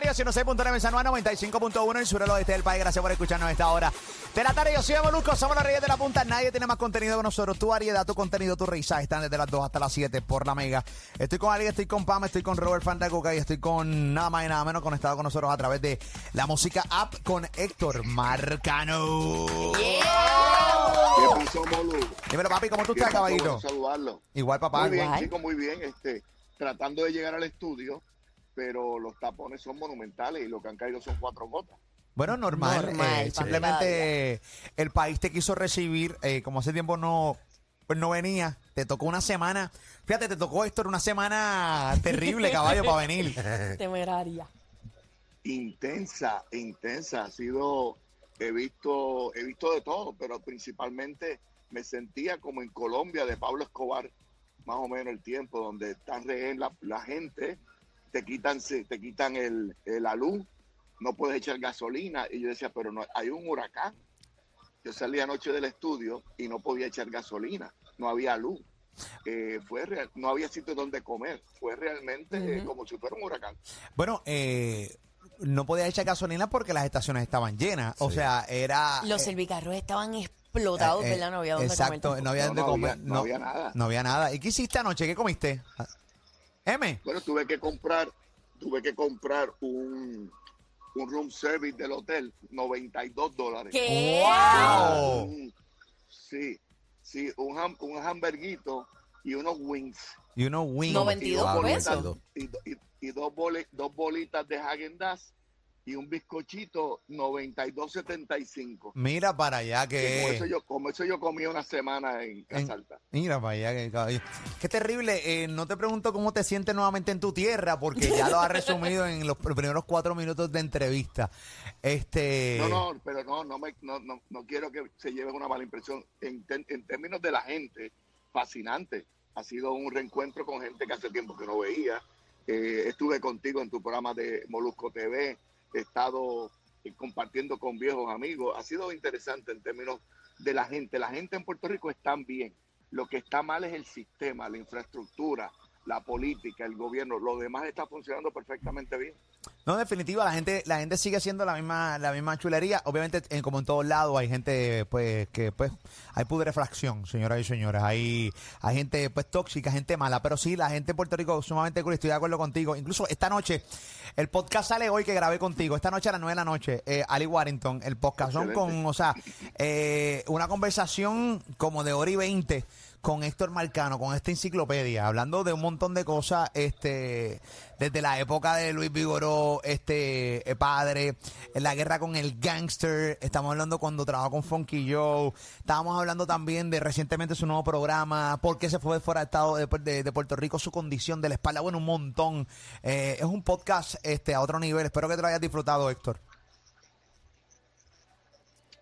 Rosario, 106.9 en San Juan, 95.1 en el sur del oeste del país. Gracias por escucharnos a esta hora de la tarde. Yo soy Molusco, somos los Reyes de la Punta. Nadie tiene más contenido que nosotros. Tu variedad, tu contenido, tu risa están desde las 2 hasta las 7 por la Mega. Estoy con Ali, estoy con Pam, estoy con Robert Fandacuca y estoy con nada más y nada menos conectado con nosotros a través de la música app con Héctor Marcano. ¿Qué pasó, Molu? Dímelo, papi, ¿cómo tú estás, caballito? saludarlo. Igual, papá. Muy bien, igual. chicos, muy bien. Este, tratando de llegar al estudio, pero los tapones son monumentales y lo que han caído son cuatro gotas. Bueno, normal. Normal, eh, simplemente el país te quiso recibir, eh, como hace tiempo no, pues no venía, te tocó una semana. Fíjate, te tocó Héctor una semana terrible, caballo, para venir. Temeraria. Intensa, intensa. Ha sido, he visto, he visto de todo, pero principalmente me sentía como en Colombia de Pablo Escobar, más o menos el tiempo, donde están rehén la, la gente, te quitan, se- te quitan el, el- la luz, no puedes echar gasolina. Y yo decía, pero no, hay un huracán. Yo salí anoche del estudio y no podía echar gasolina, no había luz. Eh, fue real- no había sitio donde comer, fue realmente eh, como si fuera un huracán. Bueno, eh, no podía echar gasolina porque las estaciones estaban llenas. O sea, era. Los eh, servicarros estaban explotados, ¿verdad? No había dónde Exacto, comer. no había No, dónde no comer. había- no había nada. No había nada. ¿Y qué hiciste anoche? ¿Qué comiste? M. Bueno, tuve que comprar, tuve que comprar un, un room service del hotel, 92 dólares. ¿Qué? ¡Wow! Un- sí, sí, un, ham- un hamburguito y unos wings. Y uno wing. 92 dos pesos. Y, y- y dos, bole- dos bolitas de Häagen-Dazs y un bizcochito 92.75. Mira para allá Que Con eso yo, como eso yo comí una semana en En- Casa Alta. Mira para allá que caballo. Qué terrible. eh, no te pregunto cómo te sientes nuevamente en tu tierra, porque ya lo has resumido en los primeros cuatro minutos de entrevista. Este. No, no, pero no, no, me, no, no, no quiero que se lleven una mala impresión. En, ten- en términos de la gente, fascinante. Ha sido un reencuentro con gente que hace tiempo que no veía. Eh, estuve contigo en tu programa de Molusco TV. He estado eh, compartiendo con viejos amigos. Ha sido interesante en términos de la gente. La gente en Puerto Rico está bien. Lo que está mal es el sistema, la infraestructura, la política, el gobierno. Lo demás está funcionando perfectamente bien. No, en definitiva, la gente, la gente sigue haciendo la misma, la misma chulería. Obviamente, en- como en todos lados, hay gente, pues, que, pues, hay putrefacción, señoras y señores. Hay, hay gente, pues, tóxica, gente mala. Pero sí, la gente en Puerto Rico sumamente cool. Estoy de acuerdo contigo. Incluso esta noche, el podcast sale hoy que grabé contigo. Esta noche a las 9 de la noche, eh, Ali Warrington, el podcast son con, o sea, eh, una conversación como de hora y veinte con Héctor Marcano, con esta enciclopedia, hablando de un montón de cosas, este, desde la época de Luis Vigoró, este, eh, padre, la guerra con el gangster, estamos hablando cuando trabajó con Funky Joe, estábamos hablando también de recientemente su nuevo programa, por qué se fue fuera Estado de, de- de Puerto Rico, su condición de la espalda, bueno, un montón. Eh, es un podcast, este, a otro nivel, espero que te lo hayas disfrutado, Héctor.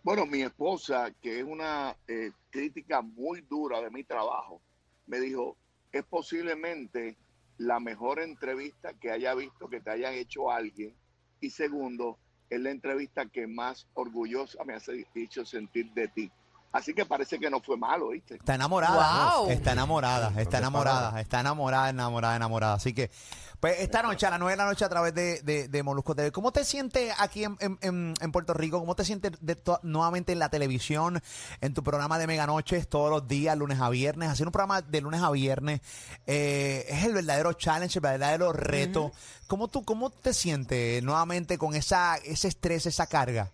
Bueno, mi esposa, que es una eh, crítica muy dura de mi trabajo, me dijo, es posiblemente la mejor entrevista que haya visto que te hayan hecho alguien. Y segundo, es la entrevista que más orgullosa me ha dicho sentir de ti. Así que parece que no fue malo, ¿viste? Está enamorada. Wow. Está enamorada, está enamorada, está enamorada, enamorada, enamorada. Así que, pues esta noche, a las 9 de la noche, a través de, de, de Molusco TV, ¿cómo te sientes aquí en, en- en- Puerto Rico? ¿Cómo te sientes de to- nuevamente en la televisión, en tu programa de Mega Noches, todos los días, lunes a viernes? Hacer un programa de lunes a viernes eh, es el verdadero challenge, el verdadero reto. ¿Cómo, tú, ¿Cómo te sientes nuevamente con esa, ese estrés, esa carga?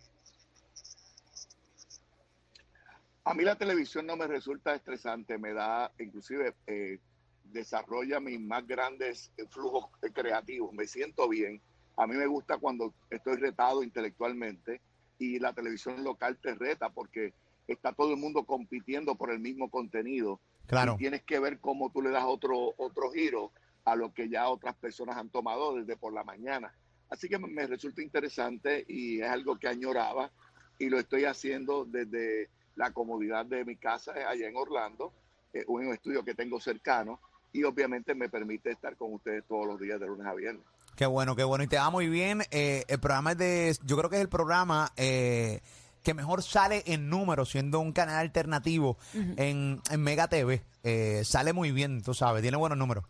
A mí la televisión no me resulta estresante, me da, inclusive, eh, desarrolla mis más grandes flujos eh, creativos, me siento bien. A mí me gusta cuando estoy retado intelectualmente y la televisión local te reta porque está todo el mundo compitiendo por el mismo contenido. Claro. Y tienes que ver cómo tú le das otro, otro giro a lo que ya otras personas han tomado desde por la mañana. Así que me resulta interesante y es algo que añoraba y lo estoy haciendo desde la comodidad de mi casa eh, allá en Orlando, eh, un estudio que tengo cercano y obviamente me permite estar con ustedes todos los días de lunes a viernes. Qué bueno, qué bueno. Y te va muy bien. Eh, el programa es de. Yo creo que es el programa eh, que mejor sale en números, siendo un canal alternativo en, en Mega TV. Eh, sale muy bien, tú sabes, tiene buenos números.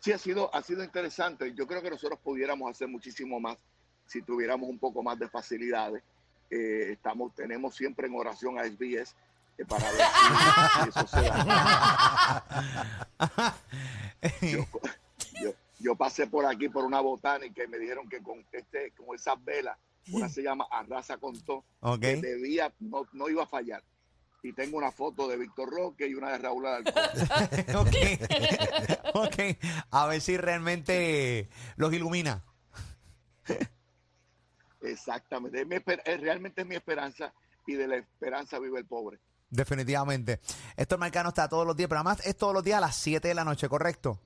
Sí, ha sido, ha sido interesante. Yo creo que nosotros pudiéramos hacer muchísimo más si tuviéramos un poco más de facilidades. Eh, estamos, tenemos siempre en oración a SBS eh, para ver si, eso se da. Yo, yo- yo pasé por aquí por una botánica y me dijeron que con este, con esas velas, una se llama Arrasa con todo, que debía, no, no iba a fallar. Y tengo una foto de Víctor Roque y una de Raúl Alarcón. ok. ok. A ver si realmente los ilumina. Exactamente. Realmente es mi esperanza y de la esperanza vive el pobre. Definitivamente. Héctor Marcano está todos los días, pero además es todos los días a las 7 de la noche, ¿correcto?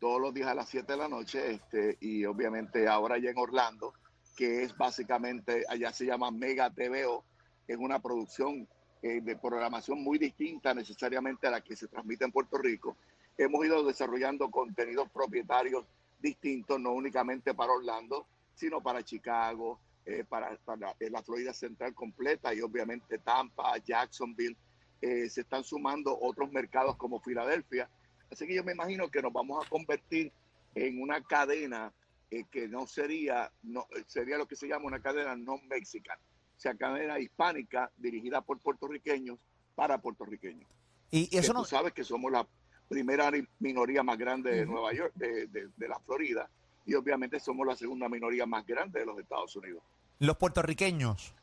Todos los días a las 7 de la noche este, y obviamente ahora ya en Orlando, que es básicamente, allá se llama Mega TVO, es una producción eh, de programación muy distinta necesariamente a la que se transmite en Puerto Rico. Hemos ido desarrollando contenidos propietarios distintos, no únicamente para Orlando, sino para Chicago, eh, para, para, eh, la Florida Central completa y obviamente Tampa, Jacksonville. Eh, se están sumando otros mercados como Filadelfia. Así que yo me imagino que nos vamos a convertir en una cadena eh, que no sería, no, sería lo que se llama una cadena no mexicana, o sea, cadena hispánica dirigida por puertorriqueños para puertorriqueños. Y, y Que eso tú no. sabes que somos la primera minoría más grande de Nueva York, de, de- de la Florida, y obviamente somos la segunda minoría más grande de los Estados Unidos. Los puertorriqueños.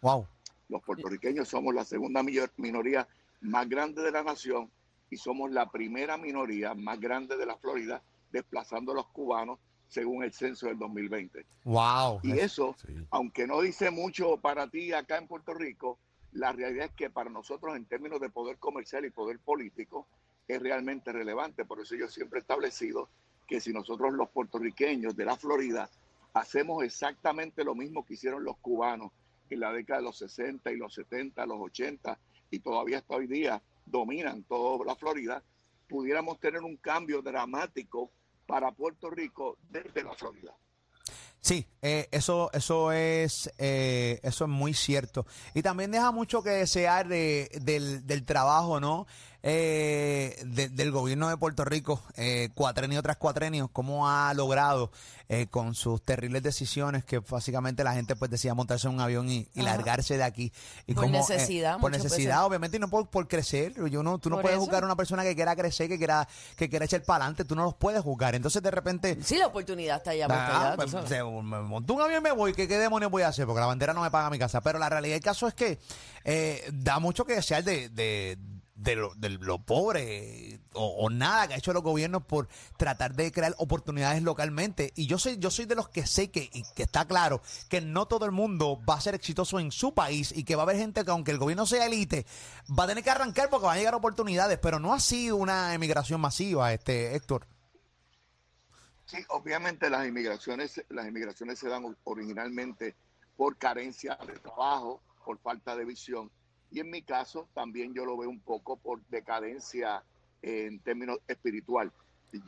Wow. Los puertorriqueños somos la segunda minoría más grande de la nación y somos la primera minoría más grande de la Florida, desplazando a los cubanos según el censo del 2020. Wow. Y eso, aunque no dice mucho para ti acá en Puerto Rico, la realidad es que para nosotros en términos de poder comercial y poder político es realmente relevante. Por eso yo siempre he establecido que si nosotros los puertorriqueños de la Florida hacemos exactamente lo mismo que hicieron los cubanos en la década de los 60 y los 70, los 80 y todavía hasta hoy día dominan toda la Florida, pudiéramos tener un cambio dramático para Puerto Rico desde la Florida. Sí, eh, eso, eso es, eh, eso es muy cierto. Y también deja mucho que desear de- del, del trabajo, ¿no? Eh, de- del gobierno de Puerto Rico, eh, cuatrenio tras cuatrenio, cómo ha logrado eh, con sus terribles decisiones que básicamente la gente pues decía montarse en un avión y, largarse de aquí. Y Por cómo, eh, necesidad, por necesidad, veces. obviamente, y no por, por crecer. Yo no, tú no puedes eso. juzgar a una persona que quiera crecer, que quiera, que quiera echar para adelante, tú no los puedes juzgar. Entonces de repente Sí, la oportunidad está allá. puesta Ah, pues, se- me monto un avión y me voy. ¿Qué, ¿Qué demonios voy a hacer? Porque la bandera no me paga mi casa. Pero la realidad del caso es que eh, da mucho que desear de, de, de lo, de lo pobre o, nada que ha hecho los gobiernos por tratar de crear oportunidades localmente. Y yo soy, yo soy de los que sé que, y que está claro que no todo el mundo va a ser exitoso en su país y que va a haber gente que aunque el gobierno sea élite, va a tener que arrancar porque van a llegar oportunidades. Pero no ha sido una emigración masiva, este Héctor. Sí, obviamente las inmigraciones, las inmigraciones se dan originalmente por carencia de trabajo, por falta de visión. Y en mi caso también yo lo veo un poco por decadencia en términos espiritual.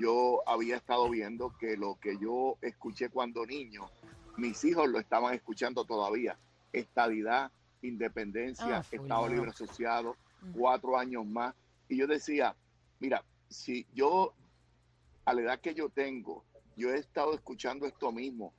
Yo había estado viendo que lo que yo escuché cuando niño, mis hijos lo estaban escuchando todavía. Estadidad, independencia, Ah, Estado. Libre Asociado, cuatro años más. Y yo decía, mira, si yo a la edad que yo tengo, yo he estado escuchando esto mismo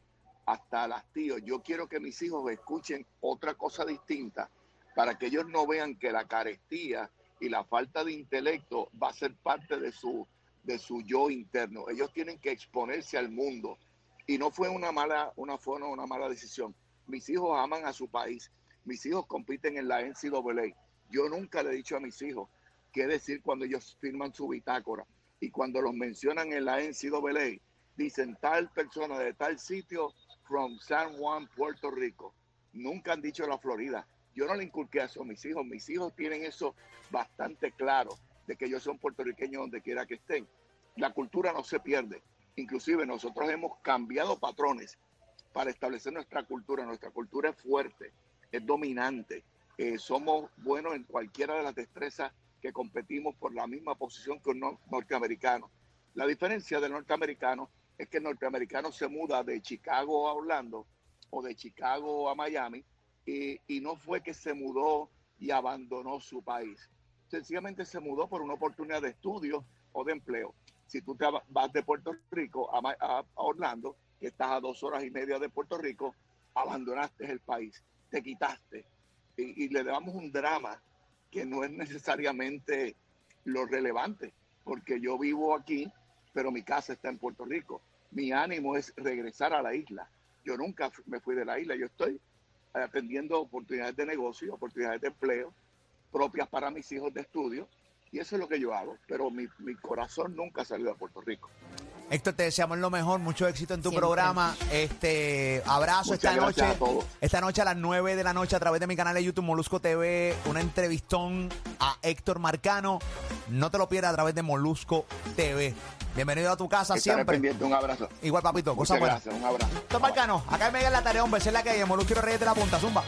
hasta las tíos. Yo quiero que mis hijos escuchen otra cosa distinta para que ellos no vean que la carestía y la falta de intelecto va a ser parte de su, de su yo interno. Ellos tienen que exponerse al mundo. Y no fue una mala, una, fue una, mala decisión. Mis hijos aman a su país. Mis hijos compiten en la NCAA. Yo nunca le he dicho a mis hijos qué decir cuando ellos firman su bitácora. Y cuando los mencionan en la NCAA, dicen tal persona de tal sitio from San Juan, Puerto Rico. Nunca han dicho la Florida. Yo no le inculqué eso a mis hijos. Mis hijos tienen eso bastante claro, de que ellos son puertorriqueños donde quiera que estén. La cultura no se pierde. Inclusive nosotros hemos cambiado patrones para establecer nuestra cultura. Nuestra cultura es fuerte, es dominante. Eh, somos buenos en cualquiera de las destrezas que competimos por la misma posición que un nor- norteamericano. La diferencia del norteamericano es que el norteamericano se muda de Chicago a Orlando o de Chicago a Miami y, no fue que se mudó y abandonó su país. Sencillamente se mudó por una oportunidad de estudio o de empleo. si tú te va- vas de Puerto Rico a, Orlando, que estás a dos horas y media de Puerto Rico, abandonaste el país, te quitaste. Y, y le damos un drama que no es necesariamente lo relevante, porque yo vivo aquí, pero mi casa está en Puerto Rico. Mi ánimo es regresar a la isla. Yo nunca me fui de la isla, yo estoy atendiendo oportunidades de negocio, oportunidades de empleo propias para mis hijos de estudio, y eso es lo que yo hago, pero mi, mi corazón nunca salido a Puerto Rico. Héctor, te deseamos lo mejor, mucho éxito en tu Siempre. programa. Este, abrazo Muchas esta noche. a todos. Esta noche a las 9 de la noche a través de mi canal de YouTube Molusco TV, una entrevistón a Héctor Marcano. No te lo pierdas a través de Molusco TV. Bienvenido a tu casa Estaré siempre. pendiente, un abrazo. Igual, papito, cosa Muchas buena. gracias, un abrazo. Héctor Marcano, acá me en la tarea, hombre, es la que hay. Molusco y los Reyes de la Punta, zumba.